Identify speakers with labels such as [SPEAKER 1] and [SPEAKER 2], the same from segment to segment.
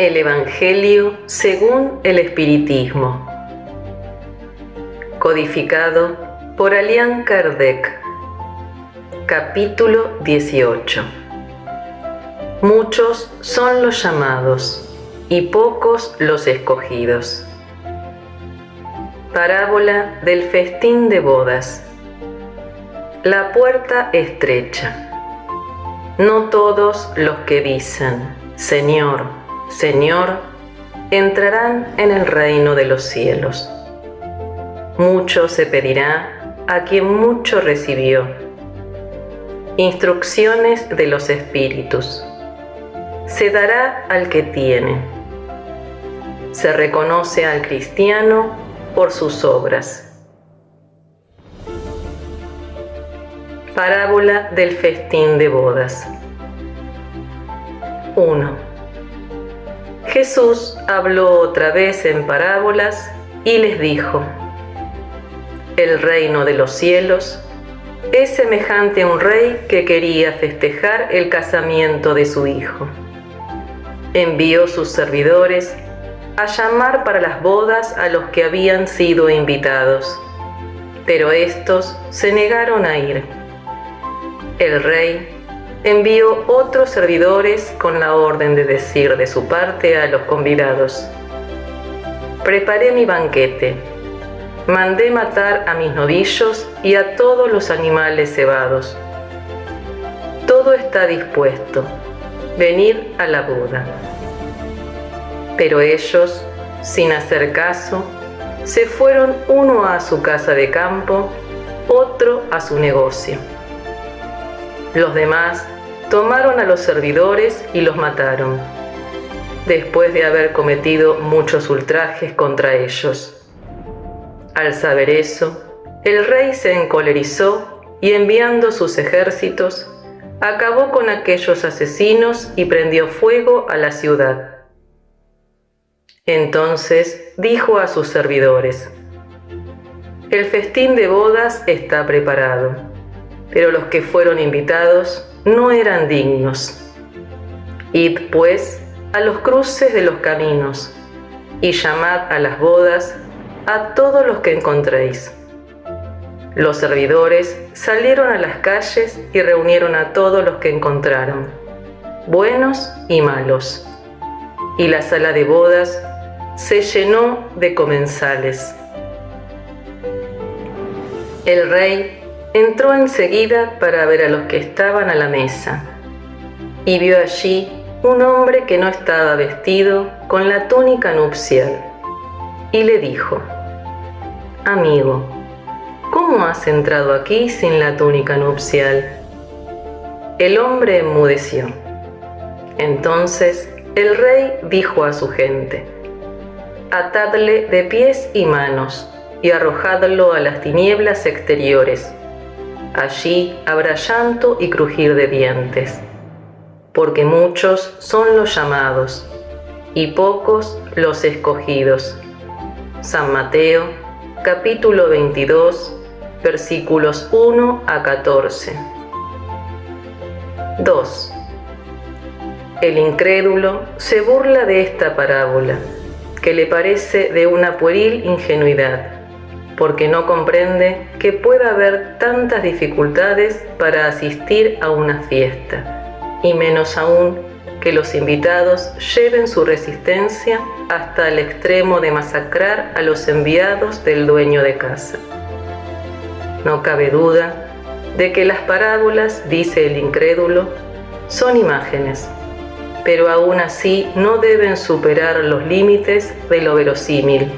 [SPEAKER 1] El Evangelio según el Espiritismo. Codificado por Alian Kardec. Capítulo 18. Muchos son los llamados y pocos los escogidos. Parábola del festín de bodas. La puerta estrecha. No todos los que dicen, Señor, Señor, entrarán en el reino de los cielos. Mucho se pedirá a quien mucho recibió. Instrucciones de los espíritus. Se dará al que tiene. Se reconoce al cristiano por sus obras. Parábola del festín de bodas. 1. Jesús habló otra vez en parábolas y les dijo, El reino de los cielos es semejante a un rey que quería festejar el casamiento de su hijo. Envió sus servidores a llamar para las bodas a los que habían sido invitados, pero estos se negaron a ir. El rey envió otros servidores con la orden de decir de su parte a los convidados, preparé mi banquete, mandé matar a mis novillos y a todos los animales cebados. Todo está dispuesto, venid a la boda. Pero ellos, sin hacer caso, se fueron uno a su casa de campo, otro a su negocio. Los demás tomaron a los servidores y los mataron, después de haber cometido muchos ultrajes contra ellos. Al saber eso, el rey se encolerizó y enviando sus ejércitos, acabó con aquellos asesinos y prendió fuego a la ciudad. Entonces dijo a sus servidores, El festín de bodas está preparado, pero los que fueron invitados no eran dignos. Id pues a los cruces de los caminos y llamad a las bodas a todos los que encontréis. Los servidores salieron a las calles y reunieron a todos los que encontraron, buenos y malos, y la sala de bodas se llenó de comensales. El rey entró enseguida para ver a los que estaban a la mesa y vio allí un hombre que no estaba vestido con la túnica nupcial y le dijo, Amigo, ¿cómo has entrado aquí sin la túnica nupcial? El hombre enmudeció. Entonces el rey dijo a su gente, atadle de pies y manos y arrojadlo a las tinieblas exteriores. Allí habrá llanto y crujir de dientes, porque muchos son los llamados y pocos los escogidos. San Mateo, capítulo 22, versículos 1 a 14. 2. El incrédulo se burla de esta parábola que le parece de una pueril ingenuidad, porque no comprende que pueda haber tantas dificultades para asistir a una fiesta, y menos aún que los invitados lleven su resistencia hasta el extremo de masacrar a los enviados del dueño de casa. No cabe duda de que las parábolas, dice el incrédulo, son imágenes pero aún así no deben superar los límites de lo verosímil.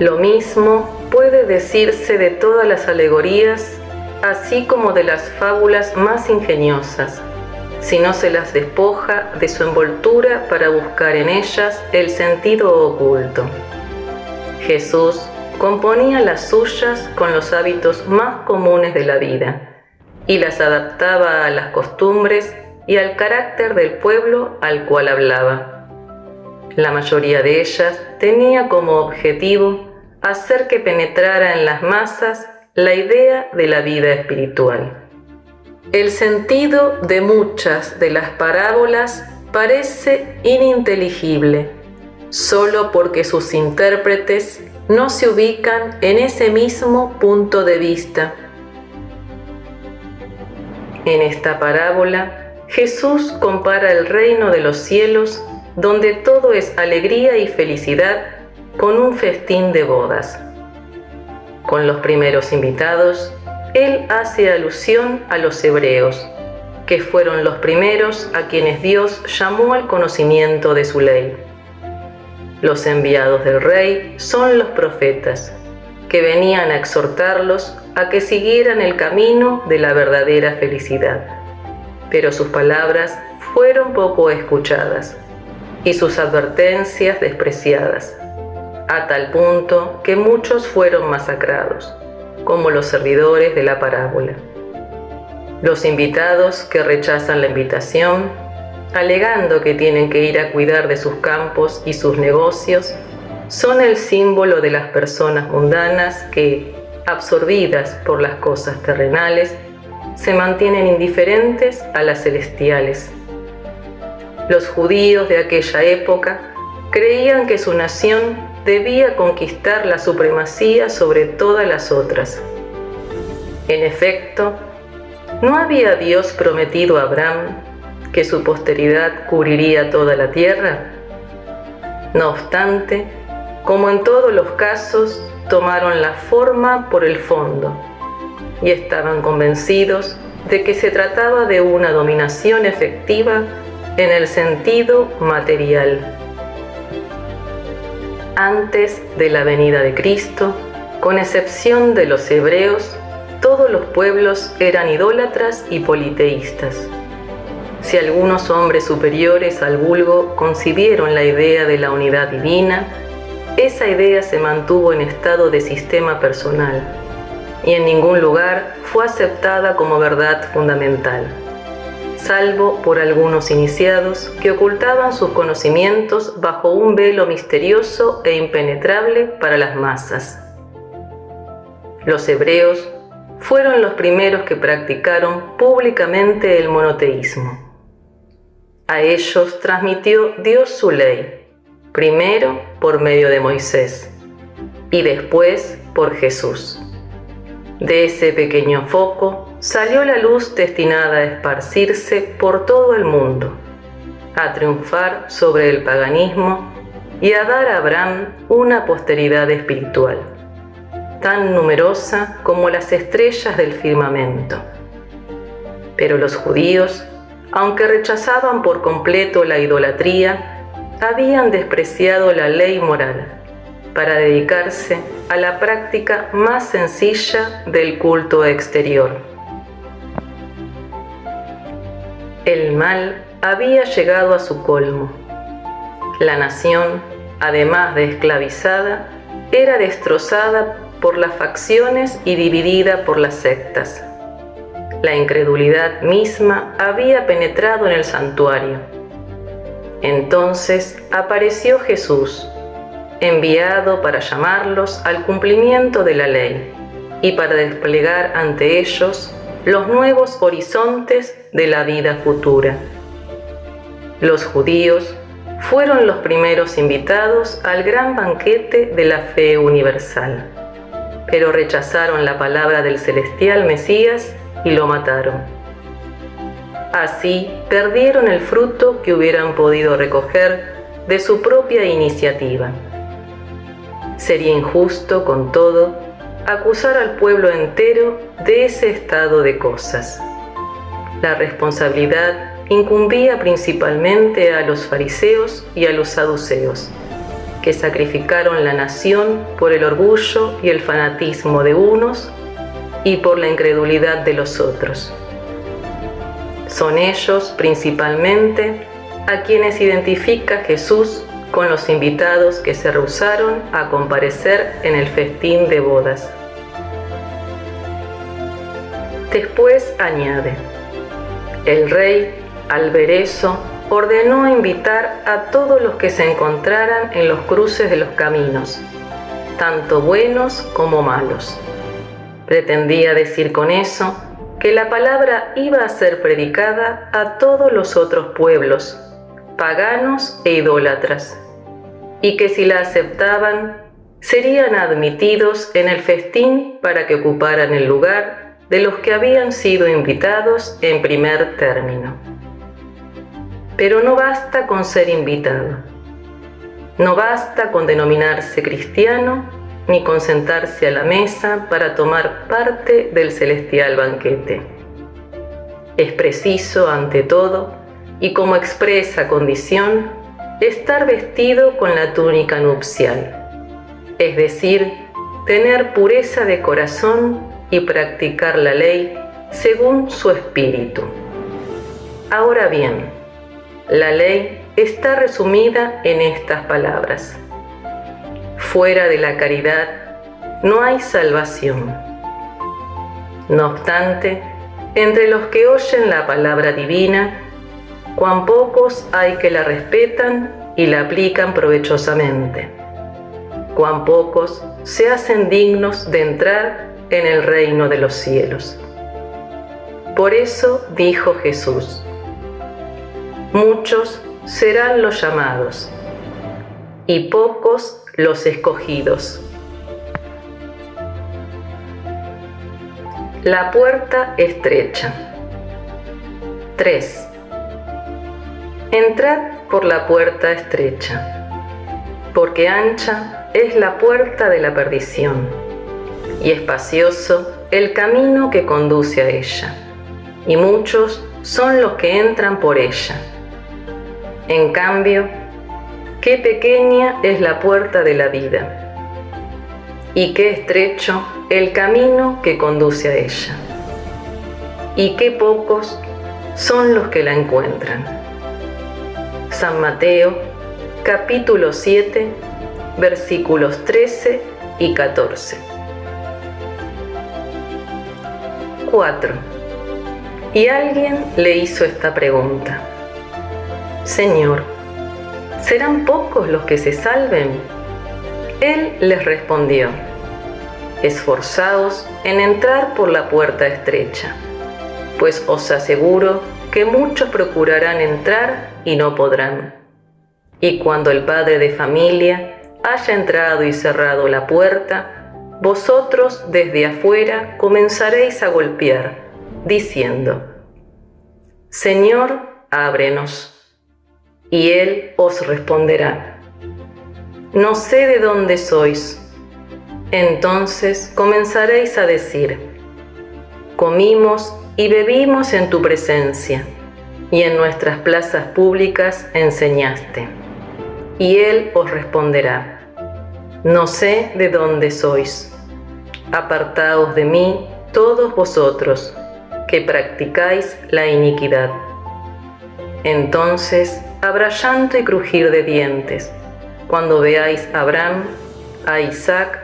[SPEAKER 1] Lo mismo puede decirse de todas las alegorías, así como de las fábulas más ingeniosas, si no se las despoja de su envoltura para buscar en ellas el sentido oculto. Jesús componía las suyas con los hábitos más comunes de la vida y las adaptaba a las costumbres y al carácter del pueblo al cual hablaba. La mayoría de ellas tenía como objetivo hacer que penetrara en las masas la idea de la vida espiritual. El sentido de muchas de las parábolas parece ininteligible, solo porque sus intérpretes no se ubican en ese mismo punto de vista. En esta parábola, Jesús compara el reino de los cielos, donde todo es alegría y felicidad, con un festín de bodas. Con los primeros invitados, Él hace alusión a los hebreos, que fueron los primeros a quienes Dios llamó al conocimiento de su ley. Los enviados del rey son los profetas, que venían a exhortarlos a que siguieran el camino de la verdadera felicidad. Pero sus palabras fueron poco escuchadas y sus advertencias despreciadas, a tal punto que muchos fueron masacrados, como los servidores de la parábola. Los invitados que rechazan la invitación, alegando que tienen que ir a cuidar de sus campos y sus negocios, son el símbolo de las personas mundanas que, absorbidas por las cosas terrenales, se mantienen indiferentes a las celestiales. Los judíos de aquella época creían que su nación debía conquistar la supremacía sobre todas las otras. En efecto, ¿No había Dios prometido a Abraham que su posteridad cubriría toda la tierra? No obstante, como en todos los casos, tomaron la forma por el fondo y estaban convencidos de que se trataba de una dominación efectiva en el sentido material. Antes de la venida de Cristo, con excepción de los hebreos, todos los pueblos eran idólatras y politeístas. Si algunos hombres superiores al vulgo concibieron la idea de la unidad divina, esa idea se mantuvo en estado de sistema personal y en ningún lugar fue aceptada como verdad fundamental, salvo por algunos iniciados que ocultaban sus conocimientos bajo un velo misterioso e impenetrable para las masas. Los hebreos fueron los primeros que practicaron públicamente el monoteísmo. A ellos transmitió Dios su ley, primero por medio de Moisés y después por Jesús. De ese pequeño foco salió la luz destinada a esparcirse por todo el mundo, a triunfar sobre el paganismo y a dar a Abraham una posteridad espiritual tan numerosa como las estrellas del firmamento. Pero los judíos, aunque rechazaban por completo la idolatría, habían despreciado la ley moral para dedicarse a la práctica más sencilla del culto exterior. El mal había llegado a su colmo. La nación, además de esclavizada, era destrozada por las facciones y dividida por las sectas. La incredulidad misma había penetrado en el santuario. Entonces apareció Jesús, enviado para llamarlos al cumplimiento de la ley y para desplegar ante ellos los nuevos horizontes de la vida futura. Los judíos fueron los primeros invitados al gran banquete de la fe universal pero rechazaron la palabra del celestial Mesías y lo mataron. Así perdieron el fruto que hubieran podido recoger de su propia iniciativa. Sería injusto, con todo, acusar al pueblo entero de ese estado de cosas. La responsabilidad incumbía principalmente a los fariseos y a los saduceos que sacrificaron la nación por el orgullo y el fanatismo de unos y por la incredulidad de los otros. Son ellos principalmente a quienes identifica Jesús con los invitados que se rehusaron a comparecer en el festín de bodas. Después añade, el rey, al ver eso, ordenó invitar a todos los que se encontraran en los cruces de los caminos, tanto buenos como malos. Pretendía decir con eso que la palabra iba a ser predicada a todos los otros pueblos, paganos e idólatras, y que si la aceptaban, serían admitidos en el festín para que ocuparan el lugar de los que habían sido invitados en primer término. Pero no basta con ser invitado. No basta con denominarse cristiano ni con sentarse a la mesa para tomar parte del celestial banquete. Es preciso, ante todo, y como expresa condición, estar vestido con la túnica nupcial es decir, tener pureza de corazón y practicar la ley según su espíritu. Ahora bien, la ley está resumida en estas palabras. Fuera de la caridad no hay salvación. No obstante, entre los que oyen la palabra divina, cuán pocos hay que la respetan y la aplican provechosamente cuán pocos se hacen dignos de entrar en el reino de los cielos. Por eso dijo Jesús, muchos serán los llamados y pocos los escogidos. La puerta estrecha. 3. Entrad por la puerta estrecha, porque ancha es la puerta de la perdición y espacioso el camino que conduce a ella, y muchos son los que entran por ella. En cambio, qué pequeña es la puerta de la vida, y qué estrecho el camino que conduce a ella, y qué pocos son los que la encuentran. San Mateo, capítulo 7, versículos 13 y 14. 4. Y alguien le hizo esta pregunta. Señor, ¿serán pocos los que se salven? Él les respondió, esforzaos en entrar por la puerta estrecha, pues os aseguro que muchos procurarán entrar y no podrán. Y cuando el padre de familia haya entrado y cerrado la puerta, vosotros desde afuera comenzaréis a golpear, diciendo, Señor, ábrenos. Y Él os responderá, No sé de dónde sois. Entonces comenzaréis a decir, Comimos y bebimos en tu presencia, y en nuestras plazas públicas enseñaste. Y Él os responderá, no sé de dónde sois. Apartaos de mí todos vosotros que practicáis la iniquidad. Entonces habrá llanto y crujir de dientes cuando veáis a Abraham, a Isaac,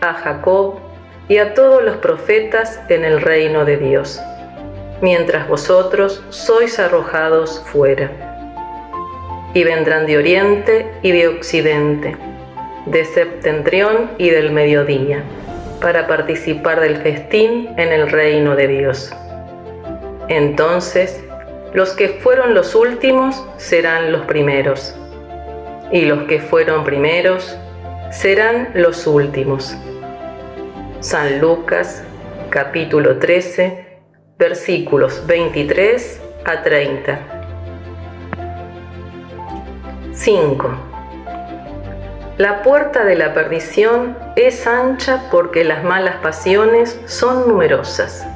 [SPEAKER 1] a Jacob y a todos los profetas en el reino de Dios, mientras vosotros sois arrojados fuera. Y vendrán de oriente y de occidente de septentrión y del mediodía, para participar del festín en el reino de Dios. Entonces, los que fueron los últimos serán los primeros, y los que fueron primeros serán los últimos. San Lucas, capítulo 13, versículos 23 a 30. 5. La puerta de la perdición es ancha porque las malas pasiones son numerosas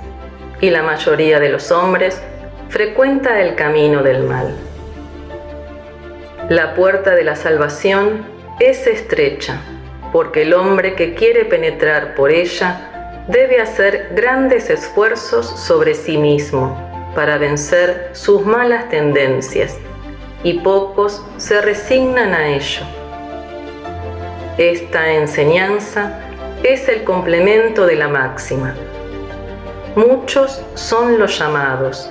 [SPEAKER 1] y la mayoría de los hombres frecuenta el camino del mal. La puerta de la salvación es estrecha porque el hombre que quiere penetrar por ella debe hacer grandes esfuerzos sobre sí mismo para vencer sus malas tendencias y pocos se resignan a ello esta enseñanza es el complemento de la máxima. Muchos son los llamados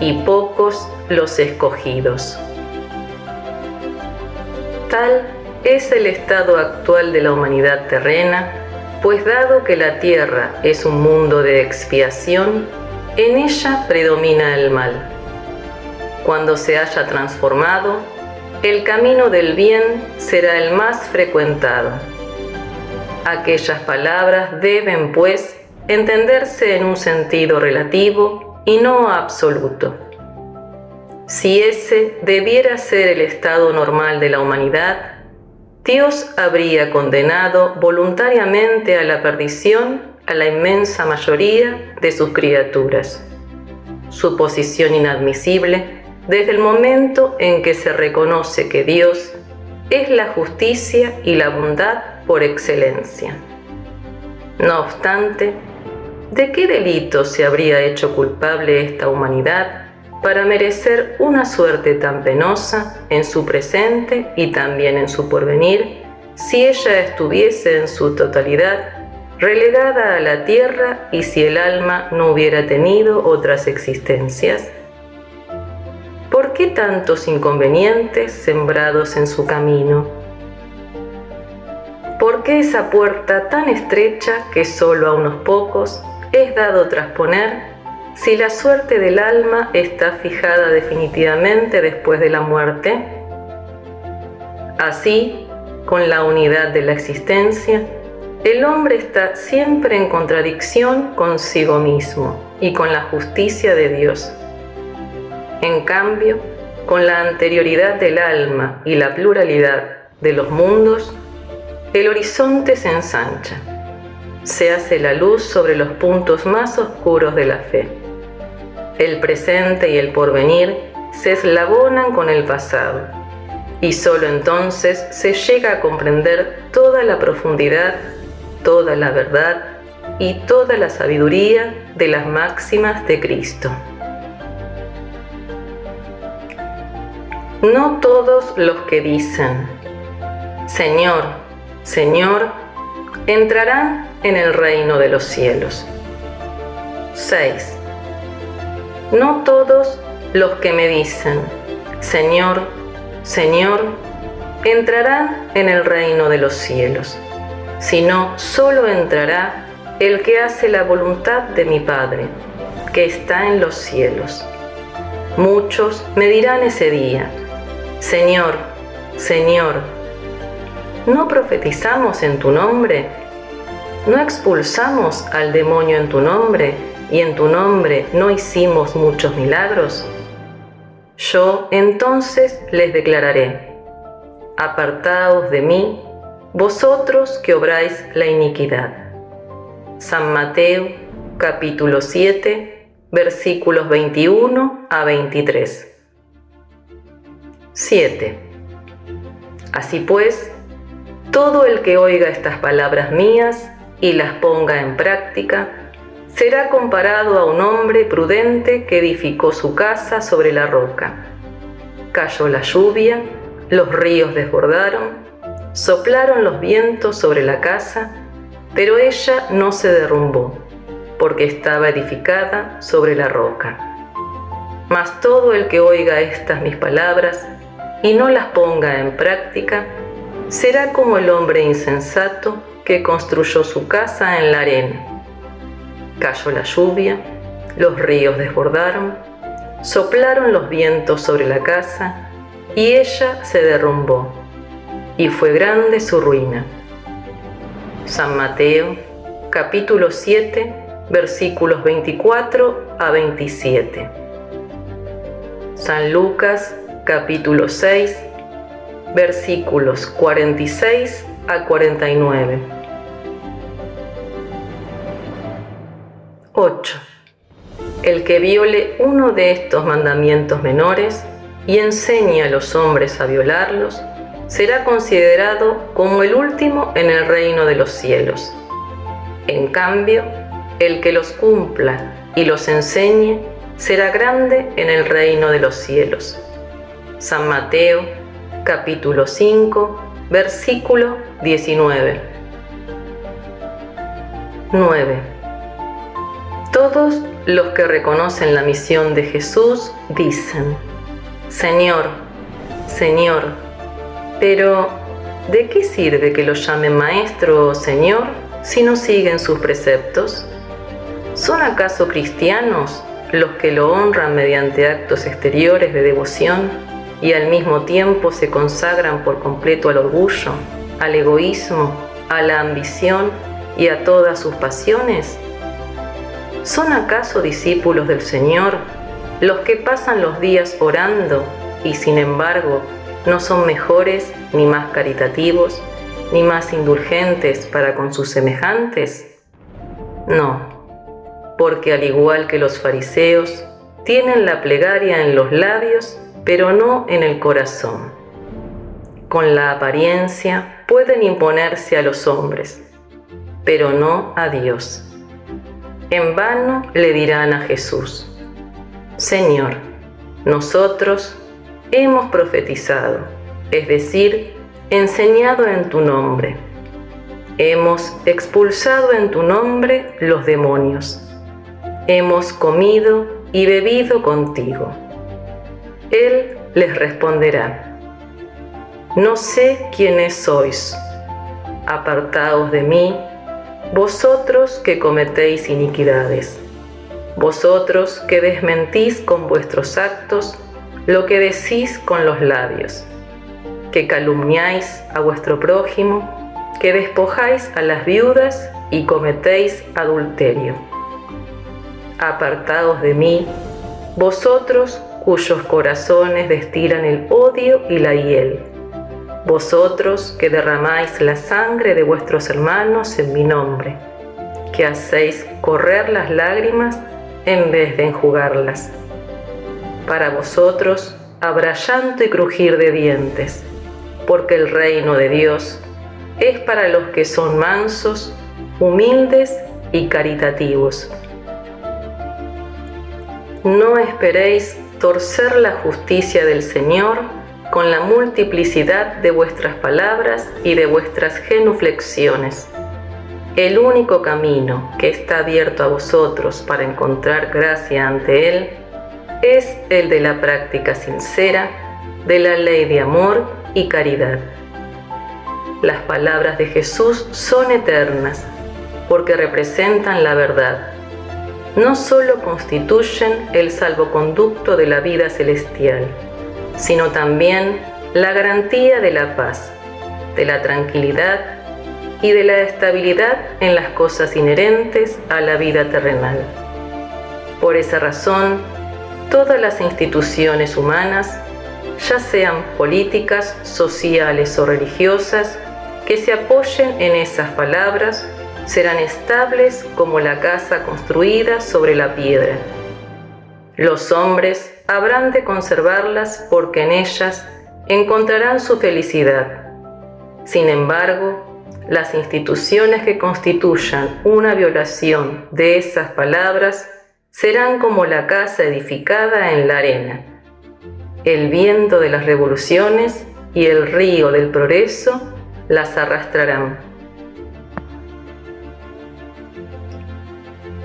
[SPEAKER 1] y pocos los escogidos. Tal es el estado actual de la humanidad terrena, pues dado que la tierra es un mundo de expiación, en ella predomina el mal. Cuando se haya transformado, el camino del bien será el más frecuentado. Aquellas palabras deben, pues, entenderse en un sentido relativo y no absoluto. Si ese debiera ser el estado normal de la humanidad, Dios habría condenado voluntariamente a la perdición a la inmensa mayoría de sus criaturas. Su posición inadmisible desde el momento en que se reconoce que Dios es la justicia y la bondad por excelencia. No obstante, ¿de qué delito se habría hecho culpable esta humanidad para merecer una suerte tan penosa en su presente y también en su porvenir si ella estuviese en su totalidad relegada a la tierra y si el alma no hubiera tenido otras existencias? ¿Por qué tantos inconvenientes sembrados en su camino? ¿Por qué esa puerta tan estrecha que solo a unos pocos es dado trasponer si la suerte del alma está fijada definitivamente después de la muerte? Así, con la unidad de la existencia, el hombre está siempre en contradicción consigo mismo y con la justicia de Dios. En cambio, con la anterioridad del alma y la pluralidad de los mundos, el horizonte se ensancha. Se hace la luz sobre los puntos más oscuros de la fe. El presente y el porvenir se eslabonan con el pasado y solo entonces se llega a comprender toda la profundidad toda la verdad y toda la sabiduría de las máximas de Cristo. No todos los que dicen, Señor, Señor, entrarán en el reino de los cielos. 6. No todos los que me dicen, Señor, Señor, entrarán en el reino de los cielos sino solo entrará el que hace la voluntad de mi Padre, que está en los cielos. Muchos me dirán ese día, Señor, Señor, ¿no profetizamos en tu nombre? ¿No expulsamos al demonio en tu nombre y en tu nombre no hicimos muchos milagros? Yo entonces les declararé, apartaos de mí, vosotros que obráis la iniquidad. San Mateo capítulo 7 versículos 21 a 23. 7. Así pues, todo el que oiga estas palabras mías y las ponga en práctica, será comparado a un hombre prudente que edificó su casa sobre la roca. Cayó la lluvia, los ríos desbordaron, Soplaron los vientos sobre la casa, pero ella no se derrumbó, porque estaba edificada sobre la roca. Mas todo el que oiga estas mis palabras y no las ponga en práctica, será como el hombre insensato que construyó su casa en la arena. Cayó la lluvia, los ríos desbordaron, soplaron los vientos sobre la casa y ella se derrumbó y fue grande su ruina. San Mateo, capítulo 7, versículos 24 a 27. San Lucas, capítulo 6, versículos 46 a 49. 8. El que viole uno de estos mandamientos menores y enseñe a los hombres a violarlos, será considerado como el último en el reino de los cielos. En cambio, el que los cumpla y los enseñe será grande en el reino de los cielos. San Mateo, capítulo 5, versículo 19. 9. Todos los que reconocen la misión de Jesús dicen, Señor, Señor, pero, ¿de qué sirve que lo llamen maestro o señor si no siguen sus preceptos? ¿Son acaso cristianos los que lo honran mediante actos exteriores de devoción y al mismo tiempo se consagran por completo al orgullo, al egoísmo, a la ambición y a todas sus pasiones? ¿Son acaso discípulos del Señor los que pasan los días orando y sin embargo no son mejores ni más caritativos ni más indulgentes para con sus semejantes? No, porque al igual que los fariseos, tienen la plegaria en los labios, pero no en el corazón. Con la apariencia pueden imponerse a los hombres, pero no a Dios. En vano le dirán a Jesús, Señor, nosotros hemos profetizado, es decir, enseñado en tu nombre. Hemos expulsado en tu nombre los demonios. Hemos comido y bebido contigo. Él les responderá, no sé quiénes sois. Apartaos de mí, vosotros que cometéis iniquidades, vosotros que desmentís con vuestros actos lo que decís con los labios que calumniáis a vuestro prójimo, que despojáis a las viudas y cometéis adulterio. Apartaos de mí, vosotros cuyos corazones destilan el odio y la hiel, vosotros que derramáis la sangre de vuestros hermanos en mi nombre, que hacéis correr las lágrimas en vez de enjugarlas. Para vosotros habrá llanto y crujir de dientes porque el reino de Dios es para los que son mansos, humildes y caritativos. No esperéis torcer la justicia del Señor con la multiplicidad de vuestras palabras y de vuestras genuflexiones. El único camino que está abierto a vosotros para encontrar gracia ante Él es el de la práctica sincera de la ley de amor y caridad. Las palabras de Jesús son eternas porque representan la verdad. No solo constituyen el salvoconducto de la vida celestial, sino también la garantía de la paz, de la tranquilidad y de la estabilidad en las cosas inherentes a la vida terrenal. Por esa razón, todas las instituciones humanas ya sean políticas, sociales o religiosas, que se apoyen en esas palabras, serán estables como la casa construida sobre la piedra. Los hombres habrán de conservarlas porque en ellas encontrarán su felicidad. Sin embargo, las instituciones que constituyan una violación de esas palabras serán como la casa edificada en la arena el viento de las revoluciones y el río del progreso las arrastrarán.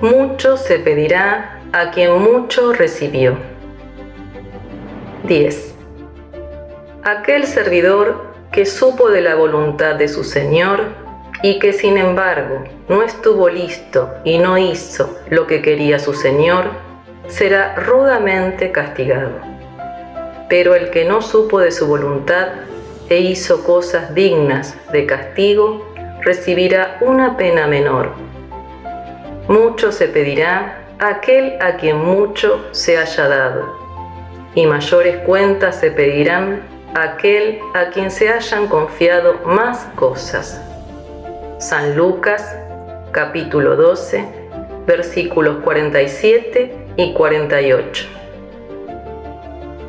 [SPEAKER 1] Mucho se pedirá a quien mucho recibió. 10. Aquel servidor que supo de la voluntad de su Señor y que sin embargo no estuvo listo y no hizo lo que quería su Señor, será rudamente castigado pero el que no supo de su voluntad e hizo cosas dignas de castigo, recibirá una pena menor. Mucho se pedirá a aquel a quien mucho se haya dado, y mayores cuentas se pedirán a aquel a quien se hayan confiado más cosas. San Lucas capítulo 12 versículos 47 y 48.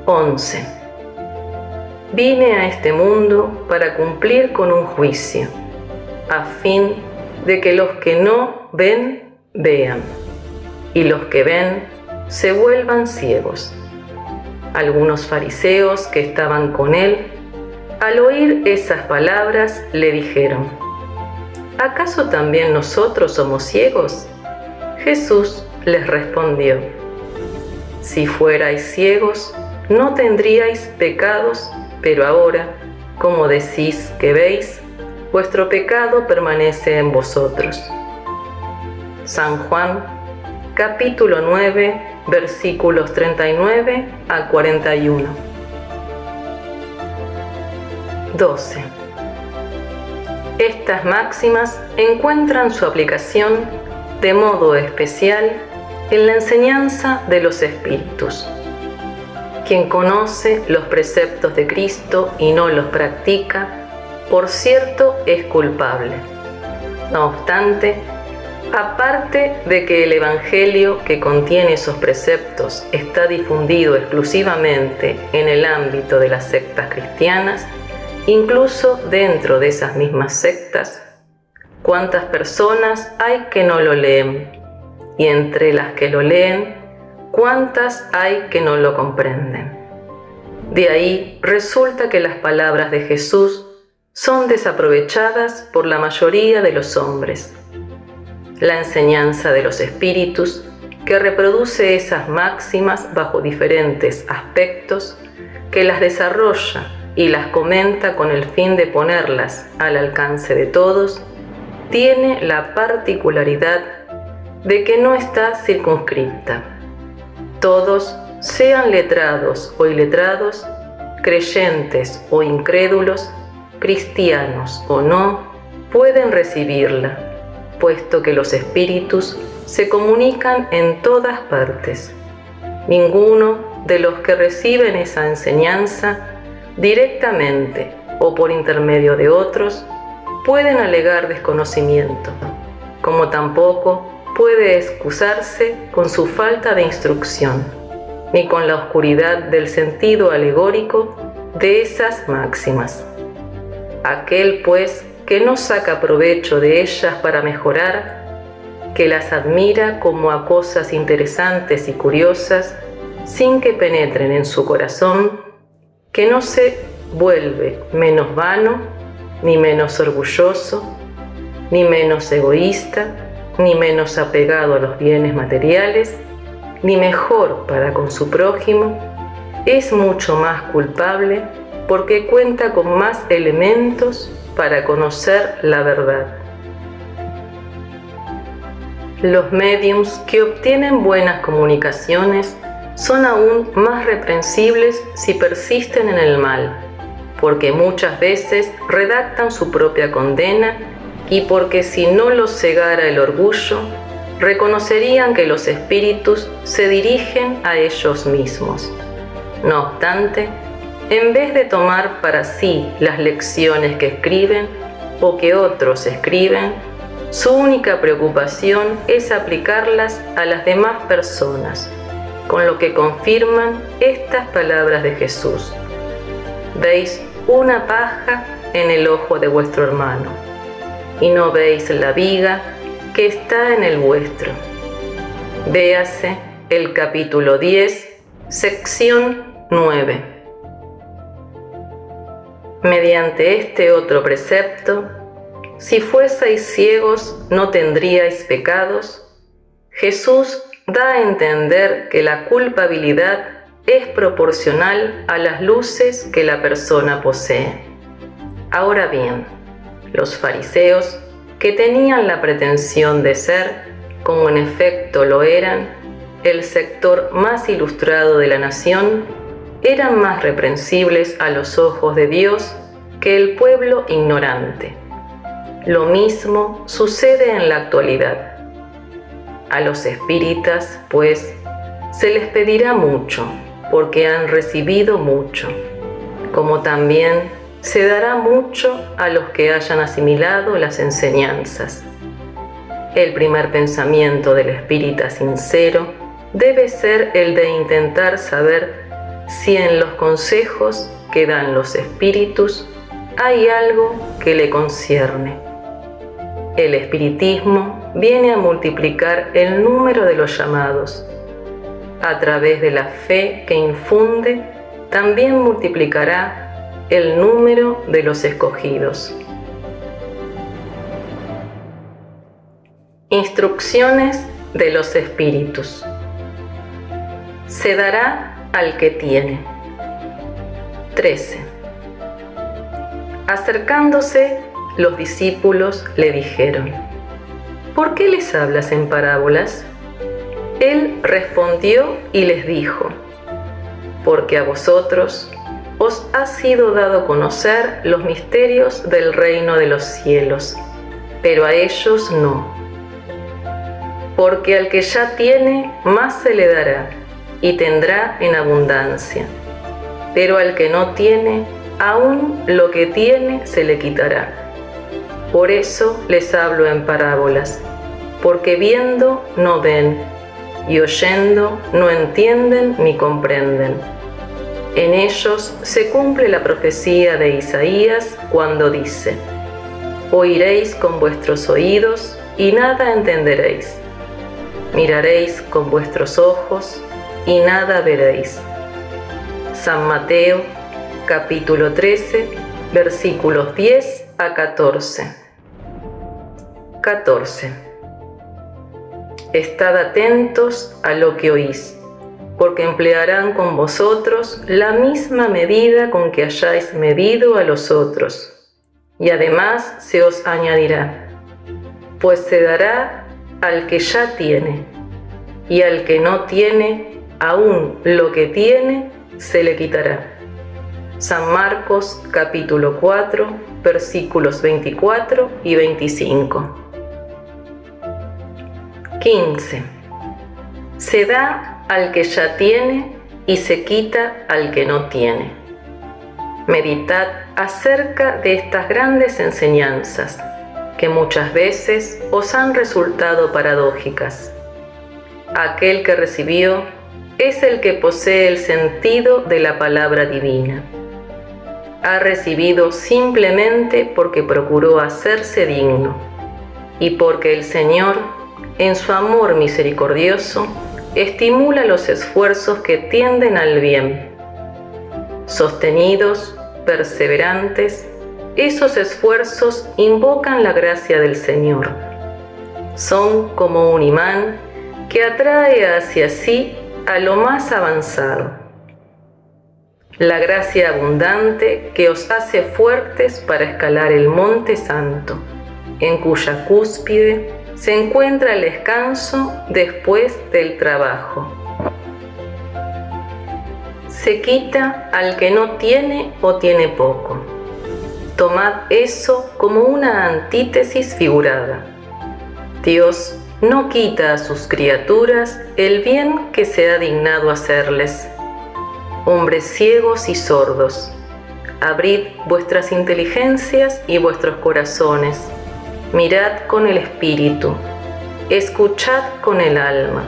[SPEAKER 1] 11. Vine a este mundo para cumplir con un juicio, a fin de que los que no ven, vean, y los que ven, se vuelvan ciegos. Algunos fariseos que estaban con él, al oír esas palabras, le dijeron, ¿acaso también nosotros somos ciegos? Jesús les respondió, si fuerais ciegos, no tendríais pecados, pero ahora, como decís que veis, vuestro pecado permanece en vosotros. San Juan, capítulo 9, versículos 39 a 41. 12. Estas máximas encuentran su aplicación de modo especial en la enseñanza de los espíritus. Quien conoce los preceptos de Cristo y no los practica, por cierto, es culpable. No obstante, Aparte de que el Evangelio que contiene esos preceptos está difundido exclusivamente en el ámbito de las sectas cristianas, incluso dentro de esas mismas sectas, ¿cuántas personas hay que no lo leen? Y entre las que lo leen, ¿cuántas hay que no lo comprenden? De ahí resulta que las palabras de Jesús son desaprovechadas por la mayoría de los hombres la enseñanza de los espíritus, que reproduce esas máximas bajo diferentes aspectos, que las desarrolla y las comenta con el fin de ponerlas al alcance de todos, tiene la particularidad de que no está circunscripta. Todos, sean letrados o iletrados, creyentes o incrédulos, cristianos o no, pueden recibirla puesto que los espíritus se comunican en todas partes. Ninguno de los que reciben esa enseñanza directamente o por intermedio de otros pueden alegar desconocimiento, como tampoco puede excusarse con su falta de instrucción, ni con la oscuridad del sentido alegórico de esas máximas. Aquel pues que no saca provecho de ellas para mejorar, que las admira como a cosas interesantes y curiosas sin que penetren en su corazón, que no se vuelve menos vano, ni menos orgulloso, ni menos egoísta, ni menos apegado a los bienes materiales, ni mejor para con su prójimo, es mucho más culpable porque cuenta con más elementos para conocer la verdad. Los mediums que obtienen buenas comunicaciones son aún más reprensibles si persisten en el mal, porque muchas veces redactan su propia condena y porque si no los cegara el orgullo, reconocerían que los espíritus se dirigen a ellos mismos. No obstante, en vez de tomar para sí las lecciones que escriben o que otros escriben, su única preocupación es aplicarlas a las demás personas, con lo que confirman estas palabras de Jesús. Veis una paja en el ojo de vuestro hermano y no veis la viga que está en el vuestro. Véase el capítulo 10, sección 9. Mediante este otro precepto, si fueseis ciegos no tendríais pecados, Jesús da a entender que la culpabilidad es proporcional a las luces que la persona posee. Ahora bien, los fariseos, que tenían la pretensión de ser, como en efecto lo eran, el sector más ilustrado de la nación, eran más reprensibles a los ojos de Dios que el pueblo ignorante. Lo mismo sucede en la actualidad. A los espíritas, pues, se les pedirá mucho, porque han recibido mucho, como también se dará mucho a los que hayan asimilado las enseñanzas. El primer pensamiento del espírita sincero debe ser el de intentar saber si en los consejos que dan los espíritus hay algo que le concierne. El espiritismo viene a multiplicar el número de los llamados. A través de la fe que infunde, también multiplicará el número de los escogidos. Instrucciones de los espíritus. Se dará al que tiene. 13. Acercándose, los discípulos le dijeron, ¿por qué les hablas en parábolas? Él respondió y les dijo, porque a vosotros os ha sido dado conocer los misterios del reino de los cielos, pero a ellos no. Porque al que ya tiene, más se le dará, y tendrá en abundancia. Pero al que no tiene, aún lo que tiene se le quitará. Por eso les hablo en parábolas, porque viendo no ven, y oyendo no entienden ni comprenden en ellos se cumple la profecía de Isaías cuando dice, Oiréis con vuestros oídos y nada entenderéis. Miraréis con vuestros ojos y nada veréis. San Mateo capítulo 13 versículos 10 a 14. 14. Estad atentos a lo que oís porque emplearán con vosotros la misma medida con que hayáis medido a los otros. Y además se os añadirá, pues se dará al que ya tiene, y al que no tiene, aún lo que tiene, se le quitará. San Marcos capítulo 4 versículos 24 y 25. 15. Se da al que ya tiene y se quita al que no tiene. Meditad acerca de estas grandes enseñanzas que muchas veces os han resultado paradójicas. Aquel que recibió es el que posee el sentido de la palabra divina. Ha recibido simplemente porque procuró hacerse digno y porque el Señor, en su amor misericordioso, estimula los esfuerzos que tienden al bien. Sostenidos, perseverantes, esos esfuerzos invocan la gracia del Señor. Son como un imán que atrae hacia sí a lo más avanzado. La gracia abundante que os hace fuertes para escalar el monte santo, en cuya cúspide se encuentra el descanso después del trabajo. Se quita al que no tiene o tiene poco. Tomad eso como una antítesis figurada. Dios no quita a sus criaturas el bien que se ha dignado hacerles. Hombres ciegos y sordos, abrid vuestras inteligencias y vuestros corazones Mirad con el espíritu, escuchad con el alma,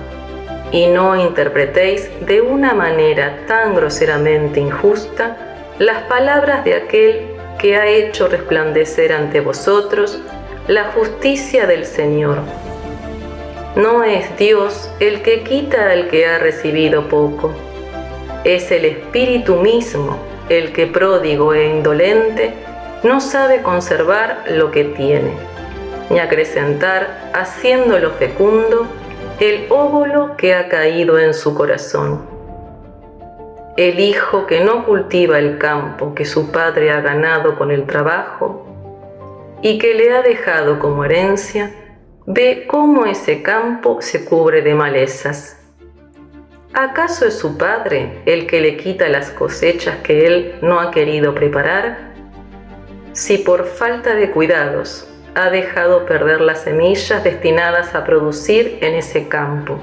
[SPEAKER 1] y no interpretéis de una manera tan groseramente injusta las palabras de aquel que ha hecho resplandecer ante vosotros la justicia del Señor. No es Dios el que quita al que ha recibido poco, es el Espíritu mismo el que pródigo e indolente no sabe conservar lo que tiene ni acrecentar, haciéndolo fecundo, el óvulo que ha caído en su corazón. El hijo que no cultiva el campo que su padre ha ganado con el trabajo y que le ha dejado como herencia, ve cómo ese campo se cubre de malezas. ¿Acaso es su padre el que le quita las cosechas que él no ha querido preparar? Si por falta de cuidados ha dejado perder las semillas destinadas a producir en ese campo.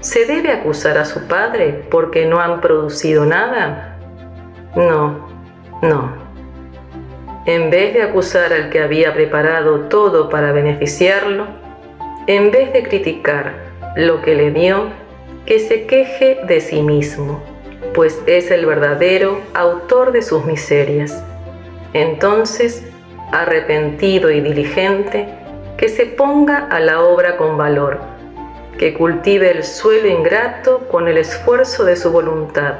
[SPEAKER 1] ¿Se debe acusar a su padre porque no han producido nada? No, no. En vez de acusar al que había preparado todo para beneficiarlo, en vez de criticar lo que le dio, que se queje de sí mismo, pues es el verdadero autor de sus miserias. Entonces arrepentido y diligente, que se ponga a la obra con valor, que cultive el suelo ingrato con el esfuerzo de su voluntad,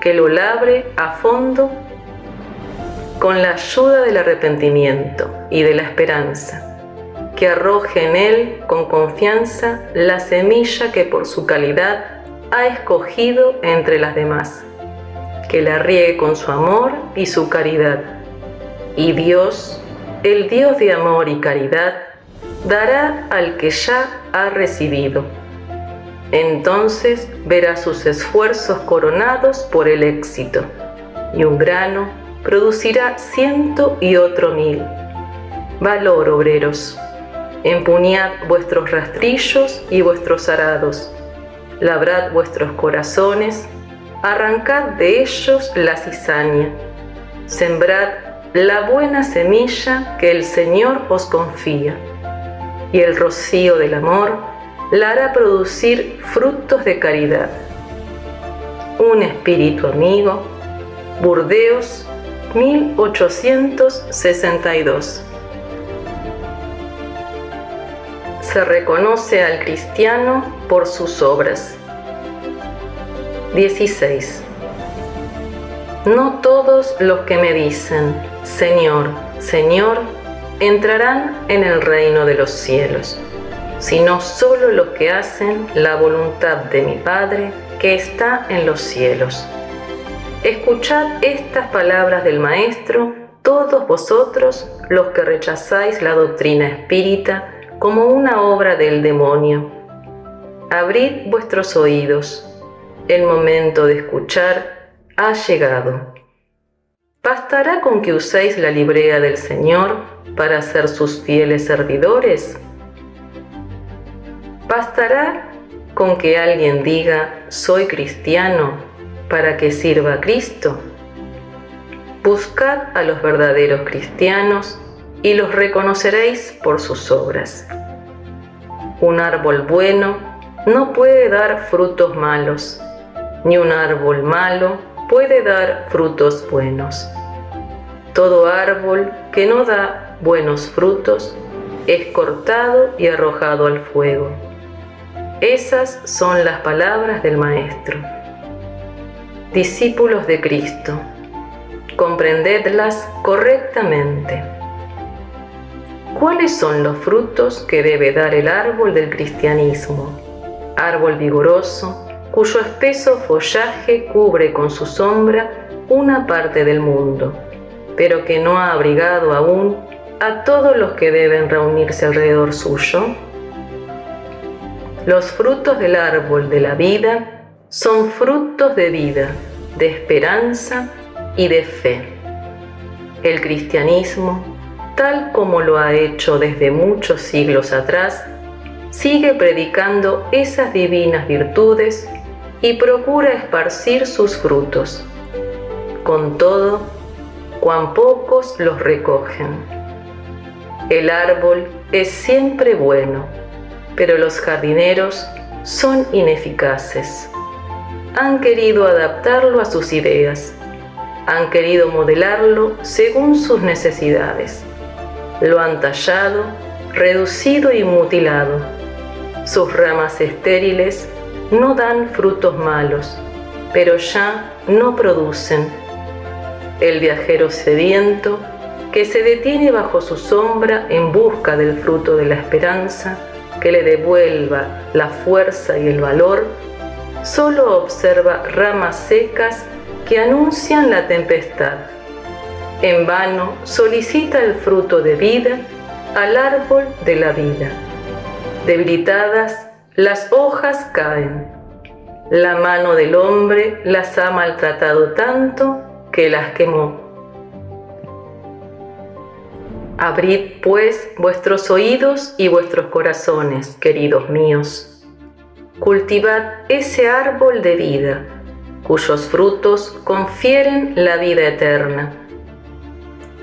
[SPEAKER 1] que lo labre a fondo con la ayuda del arrepentimiento y de la esperanza, que arroje en él con confianza la semilla que por su calidad ha escogido entre las demás, que la riegue con su amor y su caridad y Dios, el Dios de amor y caridad, dará al que ya ha recibido. Entonces verá sus esfuerzos coronados por el éxito, y un grano producirá ciento y otro mil. Valor, obreros, empuñad vuestros rastrillos y vuestros arados, labrad vuestros corazones, arrancad de ellos la cizaña, sembrad la buena semilla que el Señor os confía, y el rocío del amor la hará producir frutos de caridad. Un espíritu amigo, Burdeos, 1862. Se reconoce al cristiano por sus obras. 16. No todos los que me dicen, Señor, Señor, entrarán en el reino de los cielos, sino solo los que hacen la voluntad de mi Padre que está en los cielos. Escuchad estas palabras del Maestro, todos vosotros los que rechazáis la doctrina espírita como una obra del demonio. Abrid vuestros oídos. El momento de escuchar ha llegado. ¿Bastará con que uséis la librea del Señor para ser sus fieles servidores? ¿Bastará con que alguien diga, soy cristiano para que sirva a Cristo. Buscad a los verdaderos cristianos y los reconoceréis por sus obras. Un árbol bueno no puede dar frutos malos, ni un árbol malo puede dar frutos buenos. Todo árbol que no da buenos frutos es cortado y arrojado al fuego. Esas son las palabras del Maestro discípulos de Cristo. Comprendedlas correctamente. ¿Cuáles son los frutos que debe dar el árbol del cristianismo? Árbol vigoroso, cuyo espeso follaje cubre con su sombra una parte del mundo, pero que no ha abrigado aún a todos los que deben reunirse alrededor suyo. Los frutos del árbol de la vida son frutos de vida, de esperanza y de fe. El cristianismo, tal como lo ha hecho desde muchos siglos atrás, sigue predicando esas divinas virtudes y procura esparcir sus frutos. Con todo, cuán pocos los recogen. El árbol es siempre bueno, pero los jardineros son ineficaces han querido adaptarlo a sus ideas, han querido modelarlo según sus necesidades. Lo han tallado, reducido y mutilado. Sus ramas estériles no dan frutos malos, pero ya no producen. El viajero sediento, que se detiene bajo su sombra en busca del fruto de la esperanza, que le devuelva la fuerza y el valor, solo observa ramas secas que anuncian la tempestad. En vano solicita el fruto de vida al árbol de la vida. Debilitadas, las hojas caen. La mano del hombre las ha maltratado tanto que las quemó. Abrid pues vuestros oídos y vuestros corazones, queridos míos cultivad ese árbol de vida, cuyos frutos confieren la vida eterna.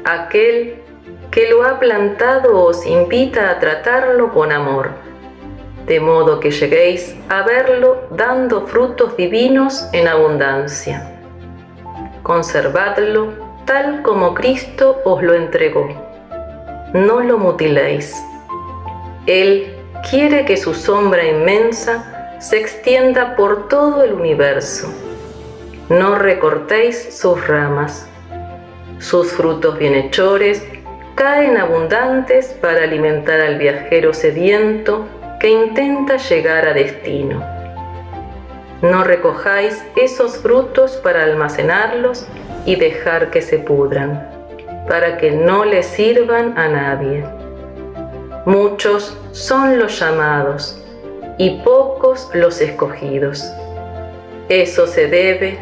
[SPEAKER 1] Aquel que lo ha plantado os invita a tratarlo con amor, de modo que lleguéis a verlo dando frutos divinos en abundancia. Conservadlo tal como Cristo os lo entregó. No lo mutiléis. Él quiere que su sombra inmensa se extienda por todo el universo. No recortéis sus ramas. Sus frutos bienhechores caen abundantes para alimentar al viajero sediento que intenta llegar a destino. No recojáis esos frutos para almacenarlos y dejar que se pudran, para que no les sirvan a nadie. Muchos son los llamados, y pocos los escogidos. Eso se debe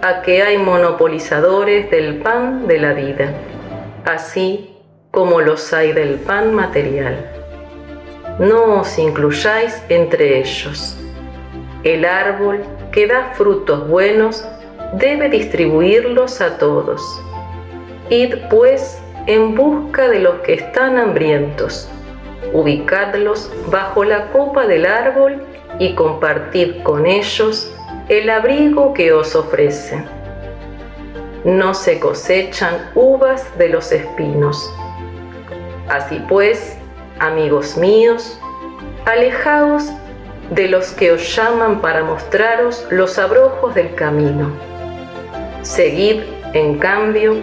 [SPEAKER 1] a que hay monopolizadores del pan de la vida, así como los hay del pan material. No os incluyáis entre ellos. El árbol que da frutos buenos debe distribuirlos a todos. Id pues en busca de los que están hambrientos. Ubicadlos bajo la copa del árbol y compartid con ellos el abrigo que os ofrece. No se cosechan uvas de los espinos. Así pues, amigos míos, alejaos de los que os llaman para mostraros los abrojos del camino. Seguid, en cambio,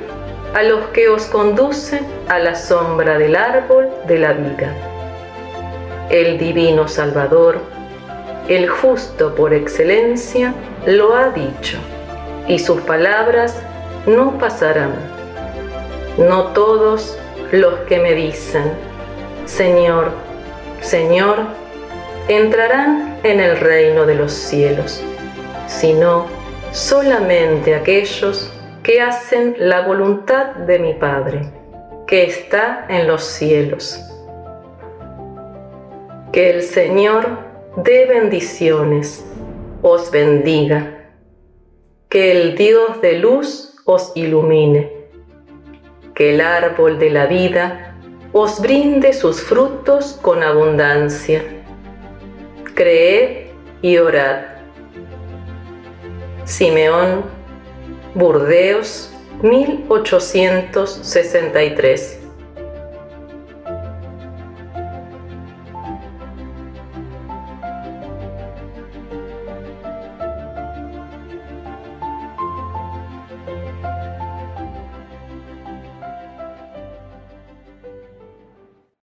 [SPEAKER 1] a los que os conducen a la sombra del árbol de la vida. El divino Salvador, el justo por excelencia, lo ha dicho, y sus palabras no pasarán. No todos los que me dicen, Señor, Señor, entrarán en el reino de los cielos, sino solamente aquellos que hacen la voluntad de mi Padre, que está en los cielos. Que el Señor dé bendiciones, os bendiga. Que el Dios de luz os ilumine. Que el árbol de la vida os brinde sus frutos con abundancia. Creed y orad. Simeón Burdeos 1863